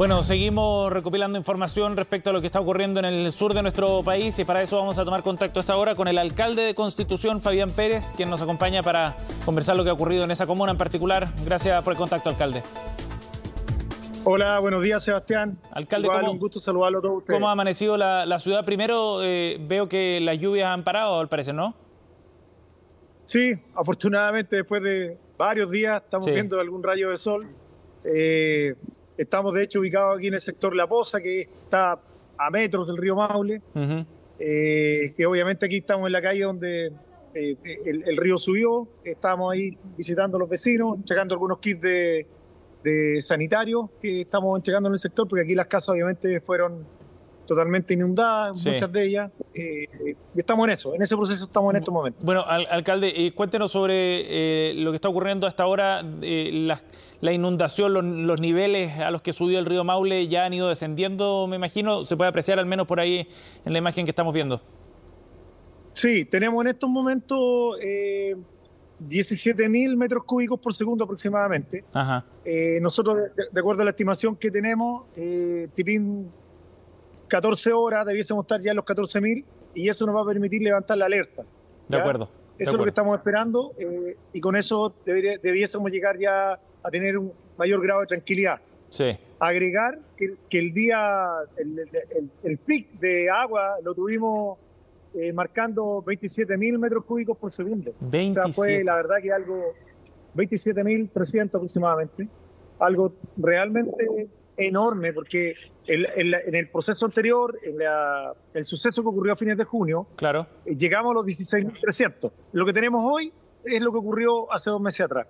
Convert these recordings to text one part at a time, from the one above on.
Bueno, seguimos recopilando información respecto a lo que está ocurriendo en el sur de nuestro país y para eso vamos a tomar contacto esta hora con el alcalde de Constitución, Fabián Pérez, quien nos acompaña para conversar lo que ha ocurrido en esa comuna en particular. Gracias por el contacto, alcalde. Hola, buenos días, Sebastián. Alcalde, un gusto saludarlo a todos ustedes. ¿Cómo ha amanecido la, ciudad? Primero, eh, veo que las lluvias han parado, al parecer, ¿no? Sí, afortunadamente después de varios días estamos viendo algún rayo de sol. Eh, Estamos de hecho ubicados aquí en el sector La Poza, que está a metros del río Maule, eh, que obviamente aquí estamos en la calle donde eh, el, río subió, estamos ahí visitando a los vecinos, entregando algunos kits de, de sanitarios que estamos entregando en el sector, porque aquí las casas obviamente fueron totalmente inundadas, muchas de ellas. Eh, y estamos en eso, en ese proceso estamos en estos momentos. Bueno, alcalde, eh, cuéntenos sobre eh, lo que está ocurriendo hasta ahora, la, la, inundación, los, niveles a los que subió el río Maule ya han ido descendiendo, me imagino, se puede apreciar al menos por ahí en la imagen que estamos viendo. Sí, tenemos en estos momentos 17 mil metros cúbicos por segundo aproximadamente. Ajá. nosotros, de, acuerdo a la estimación que tenemos, Tipín 14 horas, debiésemos estar ya en los 14.000 y eso nos va a permitir levantar la alerta. De acuerdo. Eso es lo que estamos esperando eh, y con eso debiésemos llegar ya a tener un mayor grado de tranquilidad. Sí. Agregar que, el día, el, pic de agua lo tuvimos eh, marcando 27.000 metros cúbicos por segundo. 27. O sea, fue la verdad que algo, 27.300 aproximadamente, algo realmente enorme porque en el proceso anterior, en el suceso que ocurrió a fines de junio, claro. Eh, llegamos a los 16.300. Lo que tenemos hoy es lo que ocurrió hace dos meses atrás.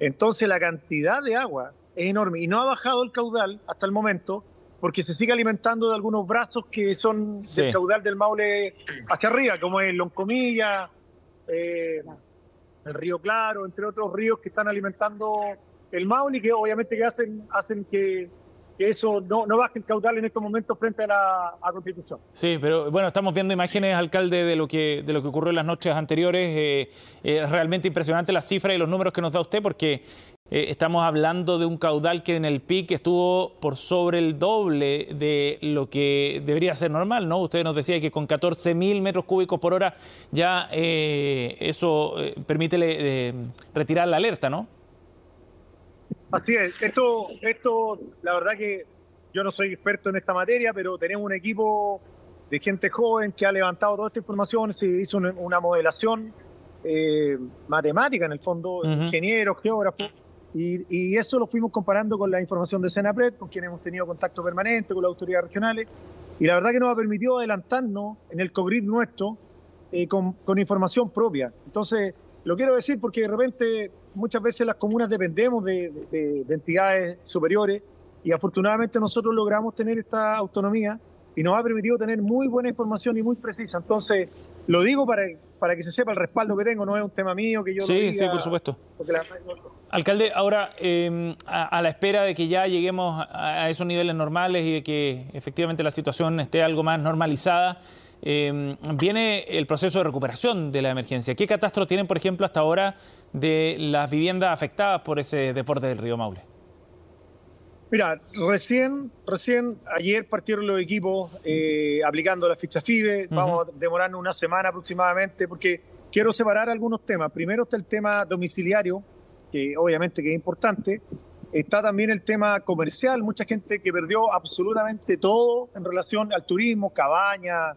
Entonces la cantidad de agua es enorme y no ha bajado el caudal hasta el momento porque se sigue alimentando de algunos brazos que son del caudal del Maule hacia arriba, como el Loncomilla, eh, el Río Claro, entre otros ríos que están alimentando el Maule y que obviamente que hacen, hacen que que eso no, no baje el caudal en estos momentos frente a la Constitución. Sí, pero bueno, estamos viendo imágenes, alcalde, de lo que, de lo que ocurrió en las noches anteriores. Eh, eh, es realmente impresionante la cifra y los números que nos da usted, porque eh, estamos hablando de un caudal que en el pic estuvo por sobre el doble de lo que debería ser normal, ¿no? Usted nos decía que con 14 mil metros cúbicos por hora ya eso permite retirar la alerta, ¿no? Así es, esto, esto, la verdad que yo no soy experto en esta materia, pero tenemos un equipo de gente joven que ha levantado toda esta información, se hizo una, modelación eh, matemática en el fondo, ingenieros, geógrafos, y, eso lo fuimos comparando con la información de Senapred, con quien hemos tenido contacto permanente, con las autoridades regionales, y la verdad que nos ha permitido adelantarnos en el COGRID nuestro eh, con, con información propia. Entonces, lo quiero decir porque de repente muchas veces las comunas dependemos de, entidades superiores y afortunadamente nosotros logramos tener esta autonomía y nos ha permitido tener muy buena información y muy precisa. Entonces, lo digo para, para que se sepa el respaldo que tengo, no es un tema mío que yo sí, lo diga, Sí, por supuesto. Alcalde, ahora, em, a, la espera de que ya lleguemos a esos niveles normales y de que efectivamente la situación esté algo más normalizada, Em, viene el proceso de recuperación de la emergencia. ¿Qué catastro tienen, por ejemplo, hasta ahora de las viviendas afectadas por ese deporte del río Maule? Mira, recién, recién ayer partieron los equipos eh, aplicando la ficha FIBE. Vamos a demorarnos una semana aproximadamente porque quiero separar algunos temas. Primero está el tema domiciliario, que obviamente que es importante. Está también el tema comercial, mucha gente que perdió absolutamente todo en relación al turismo, cabañas,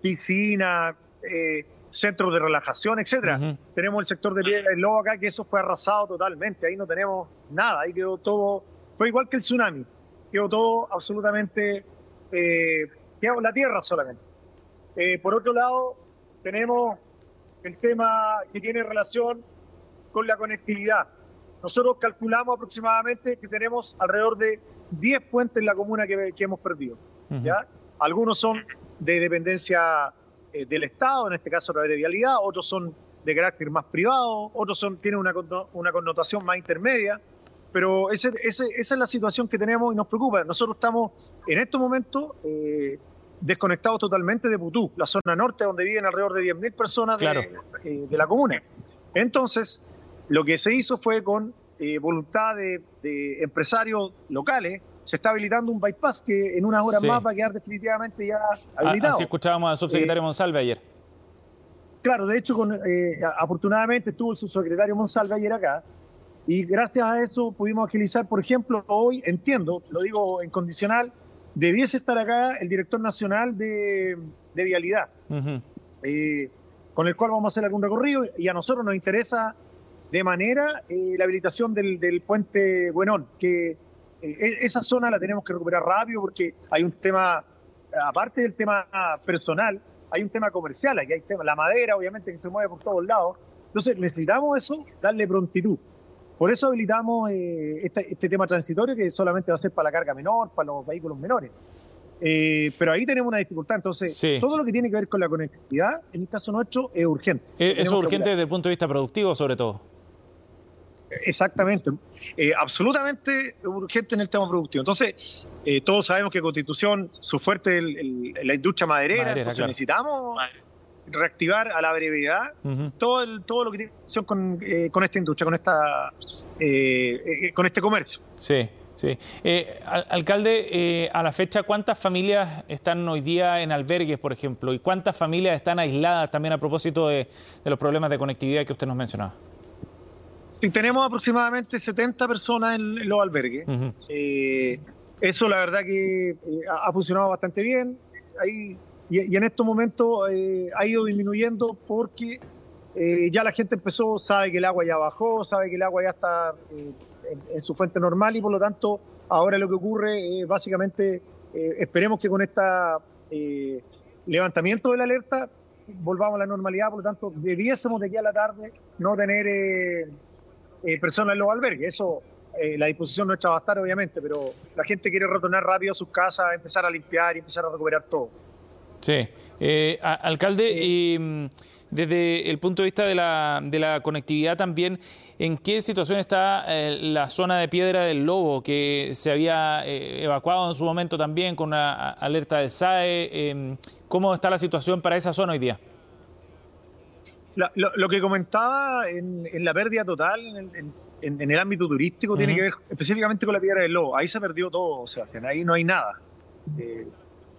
piscina, eh, centros de relajación, etcétera. Tenemos el sector de Piedra del Lobo acá, que eso fue arrasado totalmente. Ahí no tenemos nada, ahí quedó todo. Fue igual que el tsunami, quedó todo absolutamente. Eh, quedó la tierra solamente. Eh, por otro lado, tenemos el tema que tiene relación con la conectividad. Nosotros calculamos aproximadamente que tenemos alrededor de 10 puentes en la comuna que, hemos perdido. ¿ya? Algunos son de dependencia eh, del Estado, en este caso a través de vialidad, otros son de carácter más privado, otros son, tienen una, una connotación más intermedia, pero ese, esa es la situación que tenemos y nos preocupa. Nosotros estamos en estos momentos eh, desconectados totalmente de Putú, la zona norte donde viven alrededor de 10.000 personas de, eh, de, la comuna. Entonces, lo que se hizo fue con voluntad de, de empresarios locales, se está habilitando un bypass que en unas horas más va a quedar definitivamente ya habilitado. Así escuchábamos al subsecretario Monsalve ayer. Claro, de hecho, con, afortunadamente estuvo el subsecretario Monsalve ayer acá y gracias a eso pudimos agilizar, por ejemplo, hoy, entiendo, lo digo en condicional, debiese estar acá el director nacional de, vialidad, eh, con el cual vamos a hacer algún recorrido y a nosotros nos interesa de manera eh, la habilitación del, puente Buenón, que eh, e, esa zona la tenemos que recuperar rápido porque hay un tema, aparte del tema personal, hay un tema comercial, aquí hay tema, la madera obviamente que se mueve por todos lados, entonces necesitamos eso, darle prontitud. Por eso habilitamos eh, este, este, tema transitorio que solamente va a ser para la carga menor, para los vehículos menores. Eh, pero ahí tenemos una dificultad. Entonces, todo lo que tiene que ver con la conectividad, en el caso nuestro, es urgente. Eh, ¿Es urgente desde el punto de vista productivo, sobre todo? Exactamente. absolutamente urgente en el tema productivo. Entonces, todos sabemos que Constitución, su fuerte es la industria maderera, entonces necesitamos reactivar a la brevedad todo, el, todo lo que tiene relación con, eh, con esta industria, con, esta, eh, eh, con este comercio. Sí. Sí. alcalde, a la fecha, ¿cuántas familias están hoy día en albergues, por ejemplo? ¿Y cuántas familias están aisladas también a propósito de, los problemas de conectividad que usted nos mencionaba? Sí, tenemos aproximadamente 70 personas en, los albergues. eso, la verdad, que ha funcionado bastante bien. Hay y, en estos momentos eh, ha ido disminuyendo porque eh, ya la gente empezó, sabe que el agua ya bajó, sabe que el agua ya está eh, en, su fuente normal y por lo tanto ahora lo que ocurre es básicamente esperemos que con este levantamiento de la alerta volvamos a la normalidad, por lo tanto debiésemos de aquí a la tarde no tener personas en los albergues. Eso la disposición nuestra va a estar, obviamente, pero la gente quiere retornar rápido a sus casas, empezar a limpiar y empezar a recuperar todo. Sí. Eh, alcalde, y mm, desde el punto de vista de la, de la conectividad también, ¿en qué situación está eh, la zona de Piedra del Lobo que se había eh, evacuado en su momento también con una alerta del SAE? Em, ¿Cómo está la situación para esa zona hoy día? Lo, que comentaba en, la pérdida total en, el ámbito turístico tiene que ver específicamente con la Piedra del Lobo. Ahí se perdió todo, o sea, ahí no hay nada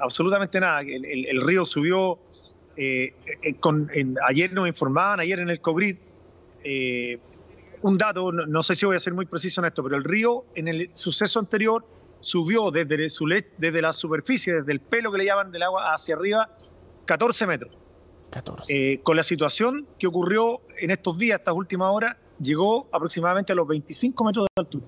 absolutamente nada. El, río subió, eh, eh, con, ayer nos informaban, ayer en el COGRID, eh, un dato, no, sé si voy a ser muy preciso en esto, pero el río en el suceso anterior subió desde, su desde la superficie, desde el pelo que le llaman del agua hacia arriba, 14 metros. 14. con la situación que ocurrió en estos días, estas últimas horas, llegó aproximadamente a los 25 metros de altura.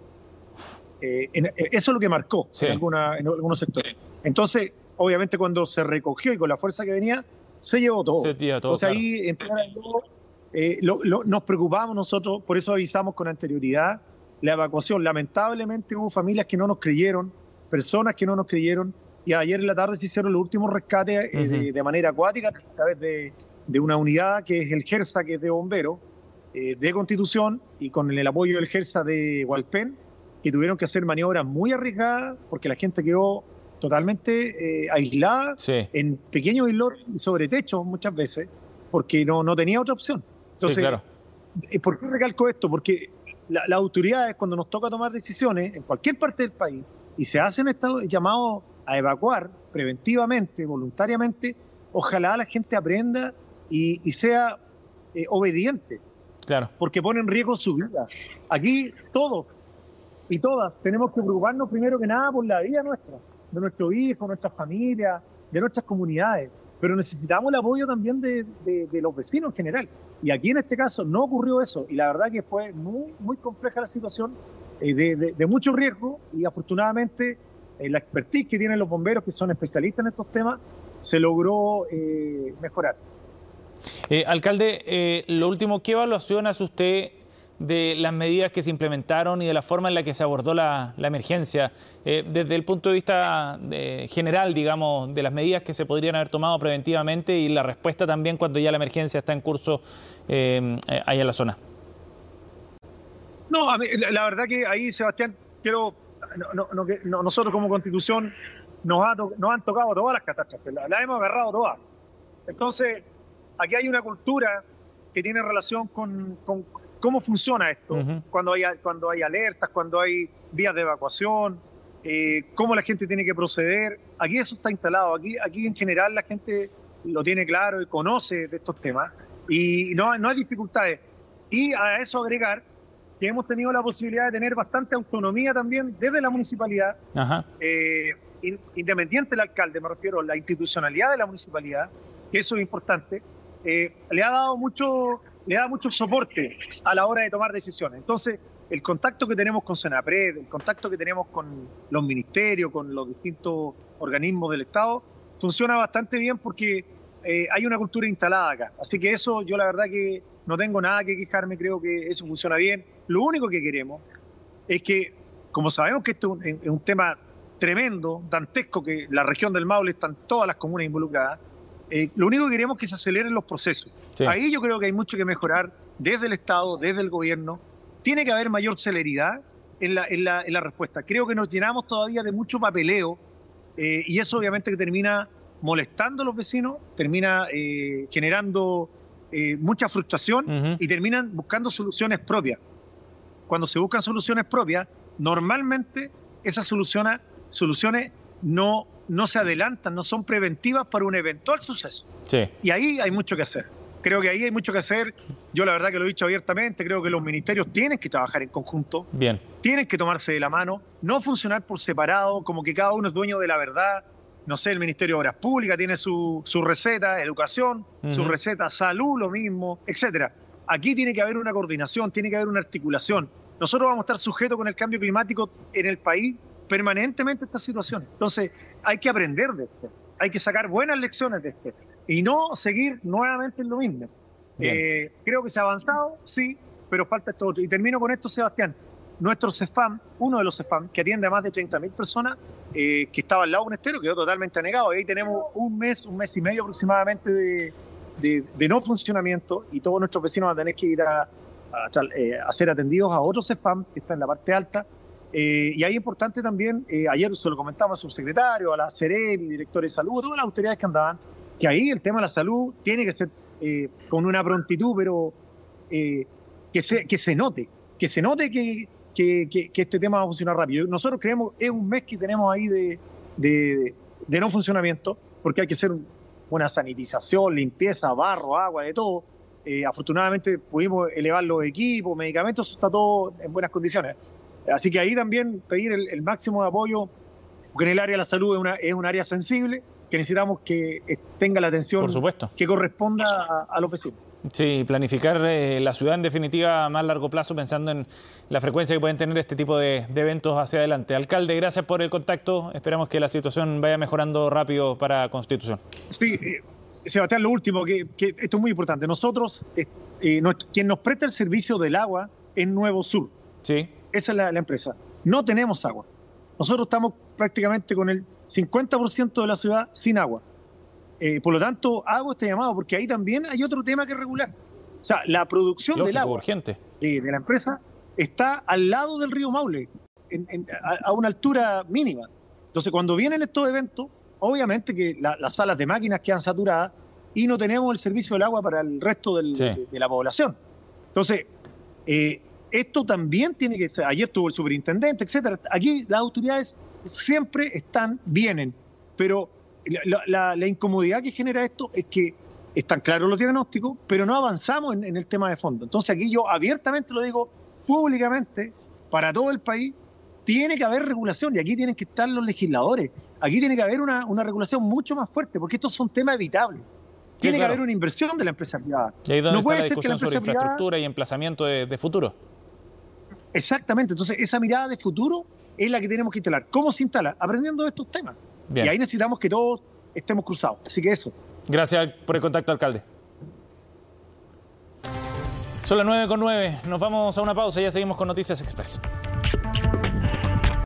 eso es lo que marcó en, alguna, en algunos sectores. Entonces, obviamente cuando se recogió y con la fuerza que venía, se llevó todo. Se todo Entonces ahí eh, nos preocupamos nosotros, por eso avisamos con anterioridad la evacuación. Lamentablemente hubo familias que no nos creyeron, personas que no nos creyeron, y ayer en la tarde se hicieron los últimos rescates eh, de, manera acuática a través de, una unidad que es el GERSA, que es de bomberos, eh, de Constitución, y con el apoyo del GERSA de Hualpén, que tuvieron que hacer maniobras muy arriesgadas porque la gente quedó totalmente eh, aislada en pequeños islotes y sobre techos muchas veces, porque no, no tenía otra opción. Entonces, ¿por qué recalco esto? Porque las autoridades cuando nos toca tomar decisiones en cualquier parte del país y se hacen estos llamados a evacuar preventivamente, voluntariamente, ojalá la gente aprenda y, sea eh, obediente. Claro. Porque pone en riesgo su vida. Aquí todos y todas tenemos que preocuparnos primero que nada por la vida nuestra de nuestros hijos, nuestras familias, de nuestras comunidades, pero necesitamos el apoyo también de, los vecinos en general. Y aquí en este caso no ocurrió eso y la verdad que fue muy, muy compleja la situación, eh, de, mucho riesgo y afortunadamente eh, la expertise que tienen los bomberos, que son especialistas en estos temas, se logró eh, mejorar. alcalde, lo último, ¿qué evaluación hace usted de las medidas que se implementaron y de la forma en la que se abordó la, emergencia, eh, desde el punto de vista general, digamos, de las medidas que se podrían haber tomado preventivamente y la respuesta también cuando ya la emergencia está en curso eh, ahí en la zona. No, la verdad que ahí, Sebastián, quiero, nosotros como constitución nos, han tocado todas las catástrofes, las hemos agarrado todas. Entonces, aquí hay una cultura que tiene relación con ¿Cómo funciona esto? cuando, hay, cuando hay alertas, cuando hay vías de evacuación. eh, cómo la gente tiene que proceder. Aquí eso está instalado, aquí, aquí en general la gente lo tiene claro y conoce de estos temas y no, no hay dificultades. Y a eso agregar que hemos tenido la posibilidad de tener bastante autonomía también desde la municipalidad, eh, independiente del alcalde, me refiero a la institucionalidad de la municipalidad, que eso es importante, eh, le ha dado mucho, le da mucho soporte a la hora de tomar decisiones. Entonces, el contacto que tenemos con Senapred, el contacto que tenemos con los ministerios, con los distintos organismos del Estado, funciona bastante bien porque eh, hay una cultura instalada acá. Así que eso yo la verdad que no tengo nada que quejarme, creo que eso funciona bien. Lo único que queremos es que, como sabemos que esto es un, tema tremendo, dantesco, que la región del Maule están todas las comunas involucradas, eh, lo único que queremos es que se aceleren los procesos. Ahí yo creo que hay mucho que mejorar desde el Estado, desde el gobierno, tiene que haber mayor celeridad en la, en la, respuesta. Creo que nos llenamos todavía de mucho papeleo eh, y eso obviamente que termina molestando a los vecinos, termina eh, generando mucha frustración y terminan buscando soluciones propias. Cuando se buscan soluciones propias, normalmente esas soluciones, soluciones no, no se adelantan, no son preventivas para un eventual suceso. Y ahí hay mucho que hacer. Creo que ahí hay mucho que hacer. Yo la verdad que lo he dicho abiertamente, creo que los ministerios tienen que trabajar en conjunto. Bien. Tienen que tomarse de la mano, no funcionar por separado, como que cada uno es dueño de la verdad. No sé, el Ministerio de Obras Públicas tiene su, su receta, educación, su receta, salud, lo mismo, etcétera. Aquí tiene que haber una coordinación, tiene que haber una articulación. Nosotros vamos a estar sujetos con el cambio climático en el país permanentemente a estas situaciones. Entonces, hay que aprender de esto, hay que sacar buenas lecciones de esto y no seguir nuevamente en lo mismo. Eh, creo que se ha avanzado, sí, pero falta esto otro. Y termino con esto, Sebastián. Nuestro CEFAM, uno de los CEFAM, que atiende a más de 30.000 personas, eh, que estaba al lado de un estero, quedó totalmente anegado. Ahí tenemos un mes, un mes y medio aproximadamente de, de, no funcionamiento y todos nuestros vecinos van a tener que ir a, eh, a, ser atendidos a otro CEFAM que está en la parte alta. y ahí es importante también, ayer se lo comentamos al subsecretario, a la CEREMI, director de salud, todas las autoridades que andaban, que ahí el tema de la salud tiene que ser eh, con una prontitud, pero eh, que, se, que se note, que se note que, que, este tema va a funcionar rápido. Nosotros creemos, es un mes que tenemos ahí de, de, no funcionamiento, porque hay que hacer una sanitización, limpieza, barro, agua, de todo. Eh, afortunadamente pudimos elevar los equipos, medicamentos, está todo en buenas condiciones. Así que ahí también pedir el, máximo de apoyo, porque en el área de la salud es, una, es un área sensible que necesitamos que tenga la atención que corresponda a, los vecinos. Sí, planificar eh, la ciudad en definitiva a más largo plazo, pensando en la frecuencia que pueden tener este tipo de, eventos hacia adelante. Alcalde, gracias por el contacto. Esperamos que la situación vaya mejorando rápido para Constitución. Sí, eh, Sebastián, lo último, que, esto es muy importante. Nosotros, eh, quien nos presta el servicio del agua es Nuevo Sur. Sí. Esa es la empresa. No tenemos agua. Nosotros estamos prácticamente con el 50% de la ciudad sin agua. Eh, por lo tanto, hago este llamado porque ahí también hay otro tema que regular. O sea, la producción del agua urgente. De, la empresa está al lado del río Maule, a, una altura mínima. Entonces, cuando vienen estos eventos, obviamente que las salas de máquinas quedan saturadas y no tenemos el servicio del agua para el resto de, la población. Entonces, eh, esto también tiene que ser, ayer estuvo el superintendente, etcétera. Aquí las autoridades siempre están, vienen, pero la, incomodidad que genera esto es que están claros los diagnósticos, pero no avanzamos en, el tema de fondo. Entonces aquí yo abiertamente lo digo públicamente, para todo el país, tiene que haber regulación y aquí tienen que estar los legisladores. Aquí tiene que haber una, regulación mucho más fuerte, porque estos son temas evitables. Tiene que haber una inversión de la empresa privada. Y ahí no puede la ser que la sobre infraestructura y emplazamiento de futuro. Exactamente, entonces esa mirada de futuro es la que tenemos que instalar. ¿Cómo se instala? Aprendiendo de estos temas. Y ahí necesitamos que todos estemos cruzados. Así que eso. Gracias por el contacto, alcalde. Son las 9 con 9. Nos vamos a una pausa y ya seguimos con Noticias Express.